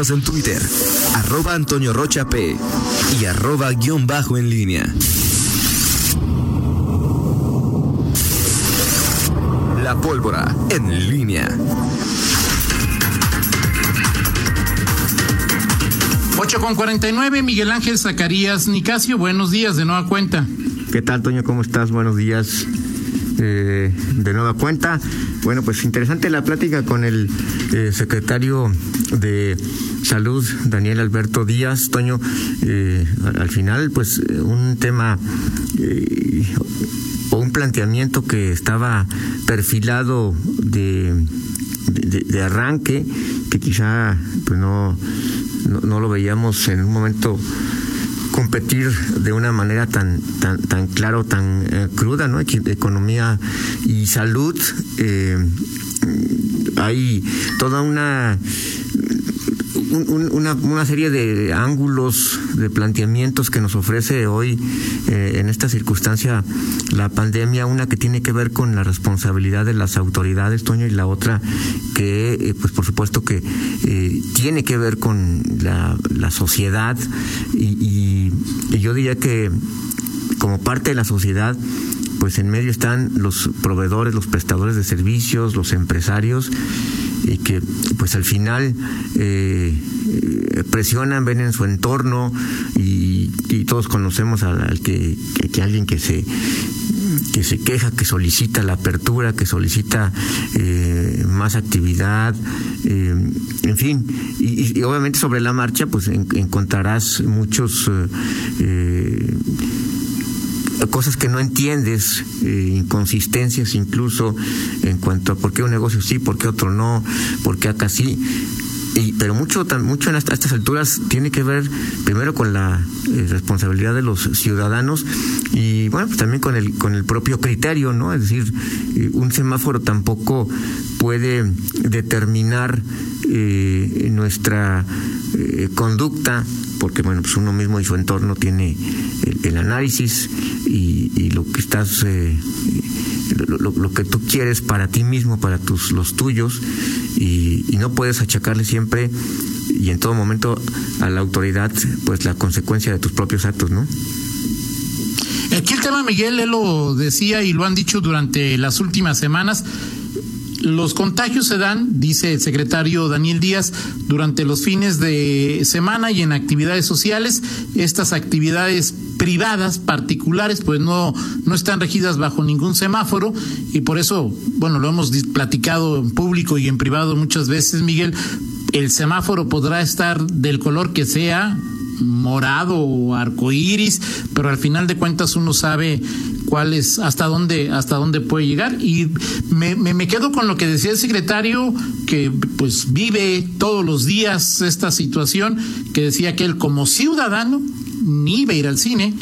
en Twitter, arroba Antonio Rocha P y arroba guion bajo en línea. La pólvora en línea. 8 con 49, Miguel Ángel Zacarías Nicasio, buenos días de nueva cuenta. ¿Qué tal, Toño? ¿Cómo estás? Buenos días. Eh, de nueva cuenta. Bueno, pues interesante la plática con el eh, secretario de Salud, Daniel Alberto Díaz. Toño, eh, al final, pues un tema o un planteamiento que estaba perfilado de, de, arranque, que quizá pues no, no, lo veíamos en un momento competir de una manera tan tan tan claro, tan eh, cruda, ¿no? Economía y salud. Eh, hay toda una una, una, serie de ángulos, de planteamientos que nos ofrece hoy eh, en esta circunstancia la pandemia, una que tiene que ver con la responsabilidad de las autoridades, Toño, y la otra que, eh, pues por supuesto que eh, tiene que ver con la, sociedad. Y, y yo diría que como parte de la sociedad, pues en medio están los proveedores, los prestadores de servicios, los empresarios y que pues al final eh, presionan, ven en su entorno y, todos conocemos al, que, alguien que se que se queja, que solicita la apertura, que solicita eh, más actividad, eh, en fin, y, obviamente sobre la marcha pues encontrarás muchos cosas que no entiendes, eh, inconsistencias incluso en cuanto a por qué un negocio sí, por qué otro no, por qué acá sí. Y, pero mucho, mucho en estas alturas tiene que ver primero con la eh, responsabilidad de los ciudadanos y bueno, pues también con el, con el propio criterio, ¿no? Es decir, eh, un semáforo tampoco puede determinar nuestra conducta porque bueno, pues uno mismo y su entorno tiene el, análisis y, lo que estás, eh, lo, que tú quieres para ti mismo, para tus los tuyos, y, no puedes achacarle siempre y en todo momento a la autoridad, pues la consecuencia de tus propios actos, ¿no? Aquí el tema, Miguel, él lo decía y lo han dicho durante las últimas semanas, los contagios se dan, dice el secretario Daniel Díaz, durante los fines de semana y en actividades sociales. Estas actividades privadas, particulares, pues no, no están regidas bajo ningún semáforo y por eso, bueno, lo hemos platicado en público y en privado muchas veces, Miguel, el semáforo podrá estar del color que sea, morado o arcoíris, pero al final de cuentas uno sabe cuál es, hasta dónde, hasta dónde puede llegar. Y me, me, quedo con lo que decía el secretario, que pues vive todos los días esta situación, que decía que él como ciudadano ni iba a ir al cine,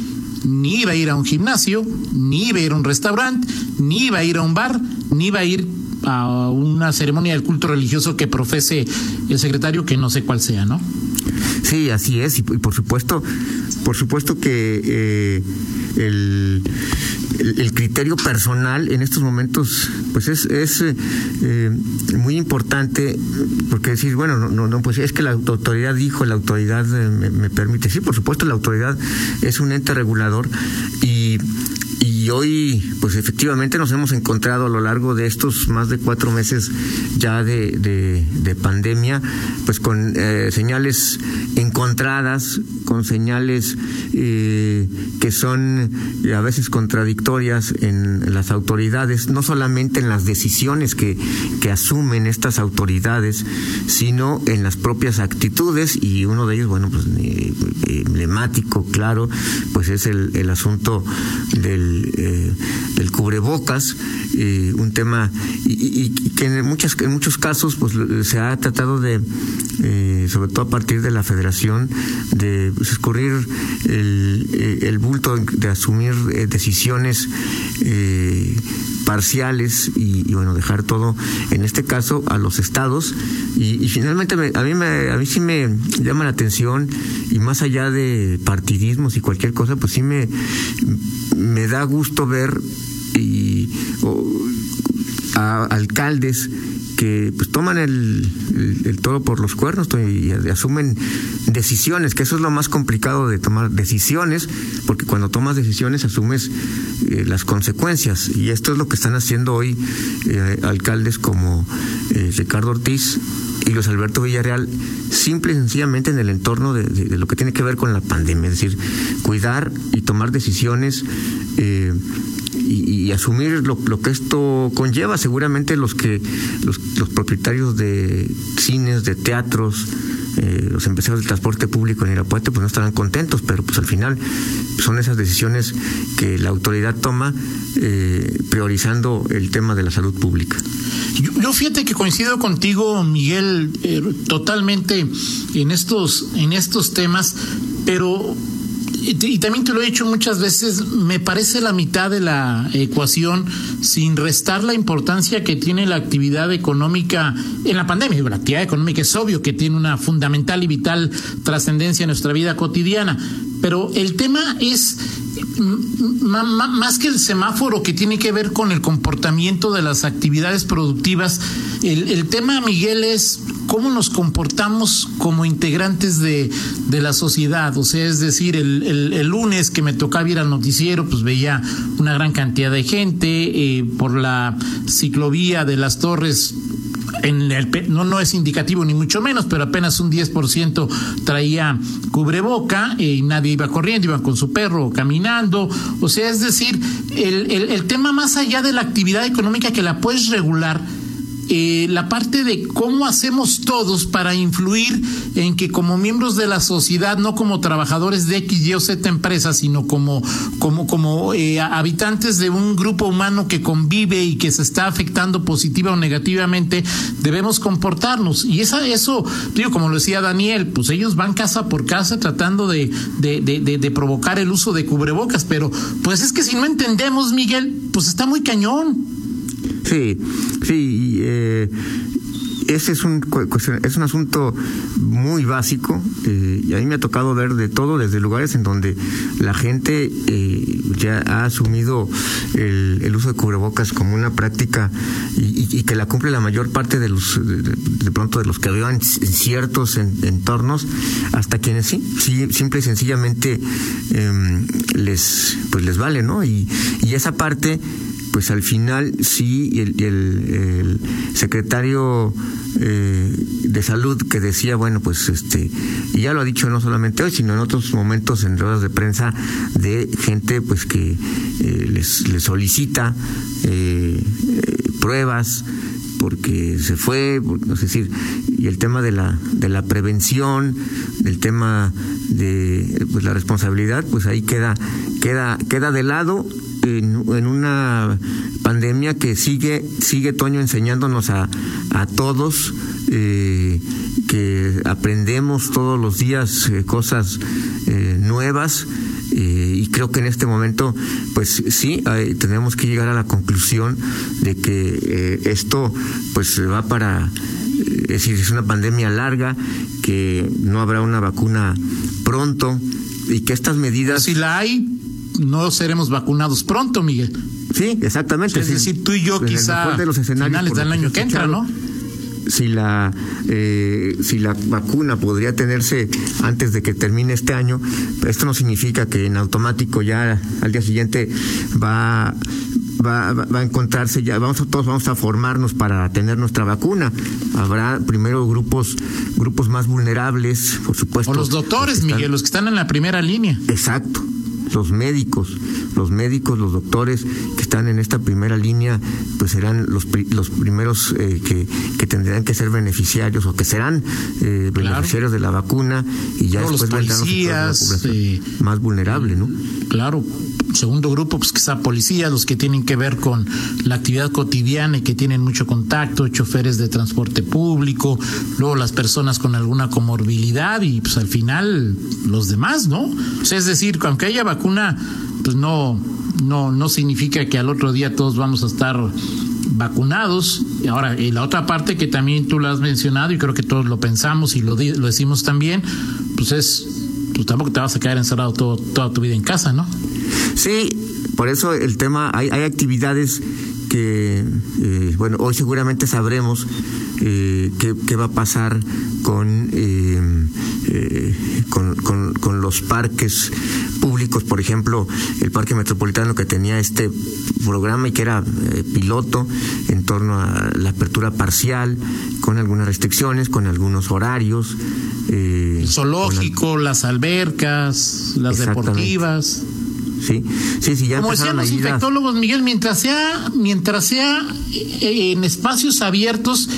ni iba a ir a un gimnasio, ni iba a ir a un restaurante, ni iba a ir a un bar, ni iba a ir a una ceremonia del culto religioso que profese el secretario, que no sé cuál sea, ¿no? Sí, así es, y, por supuesto, por supuesto que eh, el, el, criterio personal en estos momentos, pues es, es eh, muy importante, porque decir, bueno, no, no, pues es que la autoridad dijo, la autoridad eh, me permite, sí, por supuesto, la autoridad es un ente regulador y y hoy, pues efectivamente nos hemos encontrado a lo largo de estos más de cuatro meses ya de, de, pandemia, pues con eh, señales encontradas, con señales eh, que son eh, a veces contradictorias en las autoridades, no solamente en las decisiones que, que asumen estas autoridades, sino en las propias actitudes y uno de ellos, bueno, pues emblemático, claro, pues es el asunto del eh, el cubrebocas, eh, un tema y, que en, muchas, en muchos casos pues se ha tratado de, eh, sobre todo a partir de la federación, de pues, escurrir el, bulto de asumir decisiones parciales y, bueno dejar todo en este caso a los estados. Y, finalmente a mí me a mí sí me llama la atención y más allá de partidismos y cualquier cosa pues sí me me da gusto ver y, a alcaldes que pues toman el, el, todo por los cuernos y, asumen decisiones, que eso es lo más complicado de tomar decisiones, porque cuando tomas decisiones asumes eh, las consecuencias. Y esto es lo que están haciendo hoy eh, alcaldes como eh, Ricardo Ortiz y los Alberto Villarreal, simple y sencillamente en el entorno de, lo que tiene que ver con la pandemia, es decir, cuidar y tomar decisiones y, asumir lo, que esto conlleva. Seguramente los que los, propietarios de cines, de teatros, eh, los empresarios del transporte público en Irapuato pues no estarán contentos, pero pues al final son esas decisiones que la autoridad toma eh, priorizando el tema de la salud pública. Yo, fíjate que coincido contigo, Miguel, eh, totalmente en estos, en estos temas, pero y, también te lo he dicho muchas veces, me parece la mitad de la ecuación sin restar la importancia que tiene la actividad económica en la pandemia. La actividad económica es obvio que tiene una fundamental y vital trascendencia en nuestra vida cotidiana, pero el tema es más que el semáforo que tiene que ver con el comportamiento de las actividades productivas, el, tema, Miguel, es cómo nos comportamos como integrantes de, la sociedad. O sea, es decir, el, lunes que me tocaba ir al noticiero, pues veía una gran cantidad de gente eh, por la ciclovía de las torres en el, no, no es indicativo ni mucho menos, pero apenas un 10% traía cubreboca y nadie iba corriendo, iban con su perro caminando. O sea, es decir, el, el, el tema más allá de la actividad económica que la puedes regular, eh, la parte de cómo hacemos todos para influir en que como miembros de la sociedad, no como trabajadores de X, Y o Z empresas, sino como, como, como eh, habitantes de un grupo humano que convive y que se está afectando positiva o negativamente, debemos comportarnos. Y esa, eso, digo, como lo decía Daniel, pues ellos van casa por casa tratando de, de, de, de provocar el uso de cubrebocas, pero pues es que si no entendemos, Miguel, pues está muy cañón. Sí, sí, eh, ese es un, es un asunto muy básico eh, y a mí me ha tocado ver de todo desde lugares en donde la gente eh, ya ha asumido el, uso de cubrebocas como una práctica y, que la cumple la mayor parte de los de, pronto de los que vivan en ciertos entornos hasta quienes sí, sí simple y sencillamente em, les pues les vale no y, y esa parte pues al final sí el, el, secretario eh, de salud que decía bueno pues este y ya lo ha dicho no solamente hoy sino en otros momentos en ruedas de prensa de gente pues que eh, les, solicita eh, pruebas porque se fue, es decir, y el tema de la de la prevención, del tema de pues la responsabilidad, pues ahí queda queda queda de lado en, una pandemia que sigue, sigue Toño enseñándonos a, a todos eh, que aprendemos todos los días eh, cosas eh, nuevas y creo que en este momento pues sí tenemos que llegar a la conclusión de que esto pues va para es decir es una pandemia larga que no habrá una vacuna pronto y que estas medidas si la hay no seremos vacunados pronto, Miguel. Sí, exactamente. Es decir, tú y yo quizá de los finales del año que entra, ¿no? si la eh, si la vacuna podría tenerse antes de que termine este año, esto no significa que en automático ya al día siguiente va Va, va, a encontrarse ya, vamos a, todos vamos a formarnos para tener nuestra vacuna. Habrá primero grupos, grupos más vulnerables, por supuesto. O los doctores, Miguel, los que están en la primera línea. Exacto, los médicos, los médicos, los doctores que están en esta primera línea, pues serán los, los primeros eh, que, que, tendrán que ser beneficiarios o que serán eh, beneficiarios de la vacuna y ya después vendrán los eh, más vulnerable, ¿no? Claro, segundo grupo, pues quizá policías, los que tienen que ver con la actividad cotidiana y que tienen mucho contacto, choferes de transporte público, luego las personas con alguna comorbilidad y pues al final los demás, ¿no? es decir, aunque haya vacuna, pues no, no, no significa que al otro día todos vamos a estar vacunados. Y ahora, y la otra parte que también tú lo has mencionado y creo que todos lo pensamos y lo, lo decimos también, pues es, pues tampoco te vas a quedar encerrado toda tu vida en casa, ¿no? Sí, por eso el tema, hay, hay actividades que, eh, bueno, hoy seguramente sabremos eh, qué, va a pasar con, con, con, los parques públicos, por ejemplo, el Parque Metropolitano que tenía este programa y que era piloto en torno a la apertura parcial, con algunas restricciones, con algunos horarios. el zoológico, las albercas, las deportivas. Sí, sí, sí, ya Como decían los infectólogos, Miguel, mientras sea, mientras sea eh, en espacios abiertos,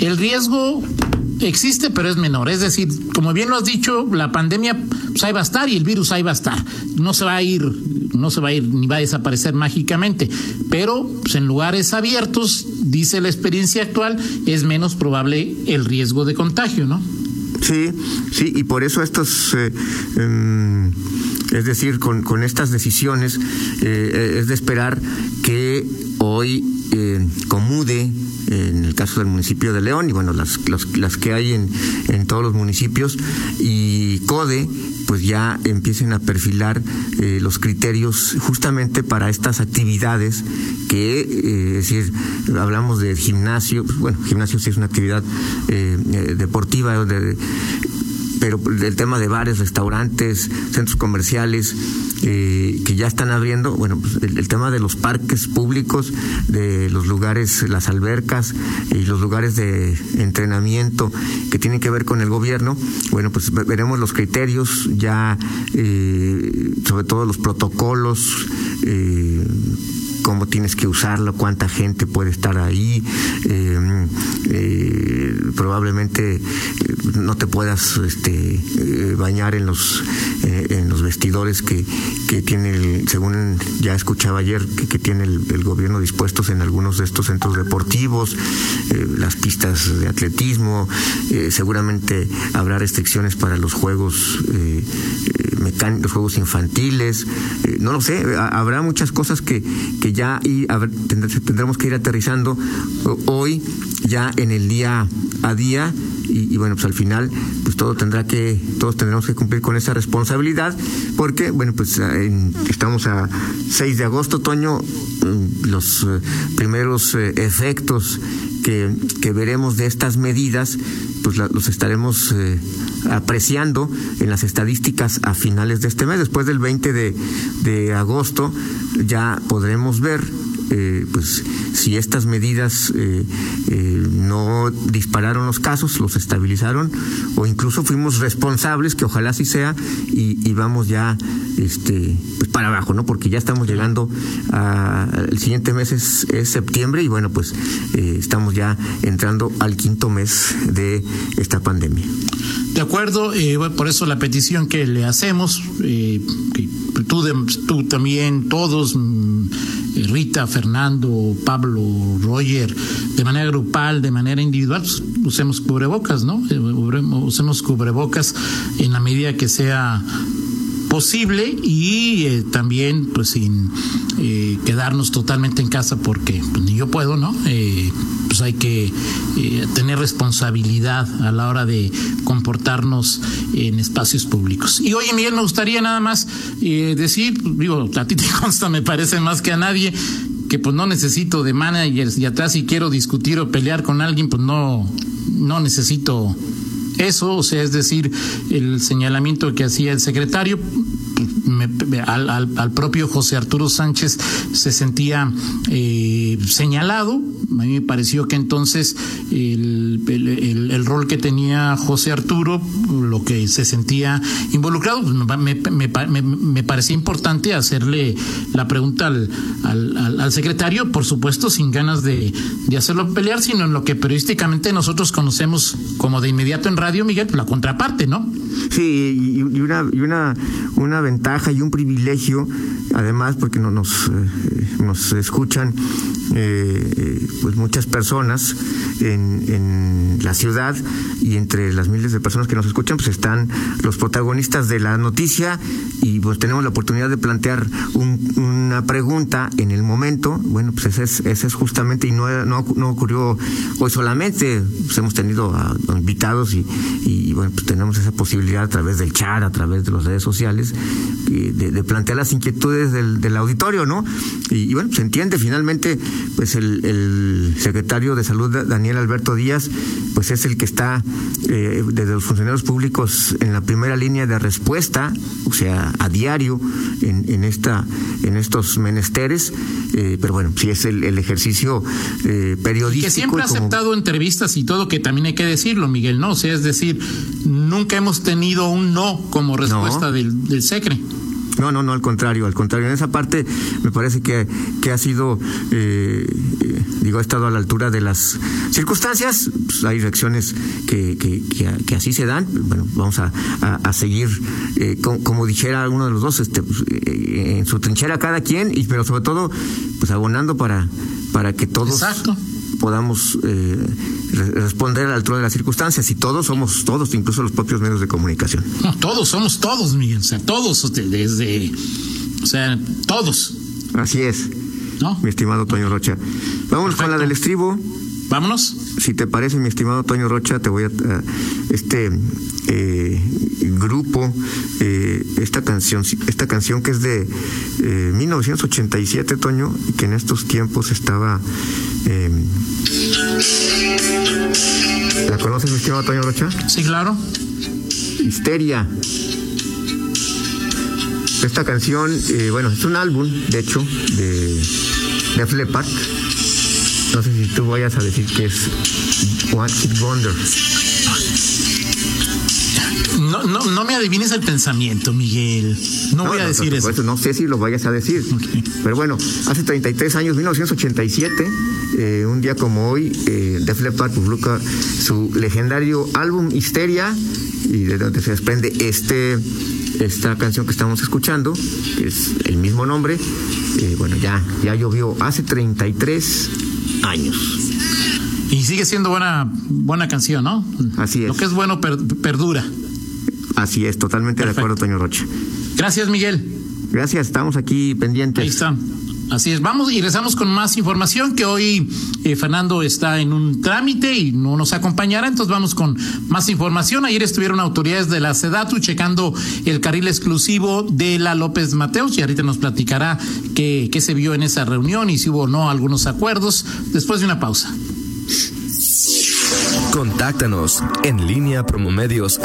el riesgo existe, pero es menor. Es decir, como bien lo has dicho, la pandemia pues, ahí va a estar y el virus ahí va a estar. No se va a ir, no se va a ir ni va a desaparecer mágicamente. Pero pues, en lugares abiertos, dice la experiencia actual, es menos probable el riesgo de contagio, ¿no? Sí, sí, y por eso estos eh, em, es decir, con, con estas decisiones eh, es de esperar que hoy eh, Comude, en el caso del municipio de León, y bueno, las, las que hay en, en todos los municipios, y CODE, pues ya empiecen a perfilar eh, los criterios justamente para estas actividades que, eh, es decir, hablamos de gimnasio, pues, bueno, gimnasio sí es una actividad eh, deportiva, de, pero el tema de bares, restaurantes, centros comerciales eh, que ya están abriendo, bueno, pues el, tema de los parques públicos, de los lugares, las albercas y los lugares de entrenamiento que tienen que ver con el gobierno, bueno, pues veremos los criterios ya, eh, sobre todo los protocolos. Eh, cómo tienes que usarlo, cuánta gente puede estar ahí, eh, eh, probablemente eh, no te puedas este, bañar en los en los vestidores que, tiene, el, según ya escuchaba ayer, que, tiene el, gobierno dispuestos en algunos de estos centros deportivos, las pistas de atletismo, seguramente habrá restricciones para los juegos mecánicos, juegos infantiles, no lo sé, habrá muchas cosas que, que ya y tendremos que ir aterrizando hoy ya en el día a día y, bueno pues al final pues todo tendrá que todos tendremos que cumplir con esa responsabilidad porque bueno pues estamos a 6 de agosto otoño mm, los eh, primeros eh, efectos que, que veremos de estas medidas pues los estaremos eh, apreciando en las estadísticas a finales de este mes. Después del 20 de, de agosto ya podremos ver eh, pues si estas medidas eh, eh, no dispararon los casos, los estabilizaron o incluso fuimos responsables, que ojalá así sea, y, vamos ya este, pues para abajo, ¿no? Porque ya estamos llegando a, el siguiente mes es, septiembre y bueno, pues estamos ya entrando al quinto mes de esta pandemia. De acuerdo, por eso la petición que le hacemos, que tú, tú también, todos, mm, Rita, Fernando, Pablo, Roger, de manera grupal, de manera individual, pues, usemos cubrebocas, ¿no? Eh, usemos cubrebocas en la medida que sea posible y eh, también pues sin eh, quedarnos totalmente en casa porque pues, ni yo puedo, ¿no? Eh, pues hay que tener responsabilidad a la hora de comportarnos en espacios públicos. Y oye, Miguel, me gustaría nada más decir, digo, a ti te consta, me parece más que a nadie, que pues no necesito de managers y atrás si quiero discutir o pelear con alguien, pues no, no necesito eso, o sea, es decir, el señalamiento que hacía el secretario, al, al, propio José Arturo Sánchez se sentía eh, señalado. A mí me pareció que entonces el, el, rol que tenía José Arturo, lo que se sentía involucrado, pues me, me, me, parecía importante hacerle la pregunta al, al, al, secretario, por supuesto, sin ganas de, de hacerlo pelear, sino en lo que periodísticamente nosotros conocemos como de inmediato en Radio Miguel, la contraparte, ¿no? Sí, y, una, y una, una ventaja y un privilegio, además, porque no nos, eh, nos escuchan eh, pues muchas personas en, en, la ciudad y entre las miles de personas que nos escuchan, pues están los protagonistas de la noticia y pues tenemos la oportunidad de plantear una pregunta en el momento. Bueno, pues ese es, ese es justamente, y no, no, no ocurrió hoy solamente, pues hemos tenido a, invitados y, y, bueno, pues tenemos esa posibilidad a través del chat, a través de las redes sociales, de, plantear las inquietudes del, del auditorio, ¿no? Y, bueno, se entiende finalmente pues el, el secretario de Salud, Daniel Alberto Díaz, pues es el que está eh, desde los funcionarios públicos en la primera línea de respuesta, o sea, a diario en, en esta en estos menesteres, eh, pero bueno, sí es el, el ejercicio eh, periodístico. que siempre ha como- aceptado entrevistas y todo, que también hay que decirlo, Miguel, ¿no? O sea, es decir, nunca hemos tenido un no como respuesta No. del, del SECRE. No, no, no, al contrario, al contrario. En esa parte me parece que, que ha sido, eh, eh, digo, ha estado a la altura de las circunstancias. Pues hay reacciones que, que, que, que así se dan. Bueno, vamos a, a, seguir, eh, com- como dijera uno de los dos, este, pues, eh, en su trinchera cada quien, y pero sobre todo, pues abonando para, para que todos Exacto. Podamos eh, re- responder a la altura de las circunstancias. Y todos somos todos, incluso los propios medios de comunicación. No, todos somos todos, Miguel, o sea, todos, desde, o sea, todos, Así es. ¿no? mi estimado Toño Rocha. Vamos con la Perfecto. del estribo. Vámonos. Si te parece, mi estimado Toño Rocha, te voy a. a- este eh, grupo, eh, esta canción, esta canción que es de eh, 1987, Toño, y que en estos tiempos estaba. eh, ¿La conoces, mi estimado Toño Rocha? Sí, claro. Histeria. Esta canción, eh, bueno, es un álbum, de hecho, de, de Fleppard. No sé si tú vayas a decir que es One Hit Wonder. No, no, no me adivines el pensamiento, Miguel. No, voy a decir eso. No sé si lo vayas a decir. Pero bueno, hace 33 años, 1987, eh, un día como hoy, eh, Def Leppard publica su legendario álbum Histeria y de donde se desprende este esta canción que estamos escuchando, que es el mismo nombre. Eh, bueno, ya, ya llovió hace 33 años. Y sigue siendo buena, buena canción, ¿no? Así es. Lo que es bueno per- perdura. Así es, totalmente de acuerdo, Toño Rocha. Gracias, Miguel. Gracias, estamos aquí pendientes. Ahí está. Así es, vamos y regresamos con más información que hoy eh, Fernando está en un trámite y no nos acompañará, entonces vamos con más información. Ayer estuvieron autoridades de la SEDATU checando el carril exclusivo de la López Mateos y ahorita nos platicará qué, qué se vio en esa reunión y si hubo o no algunos acuerdos después de una pausa. Contáctanos en línea promomedios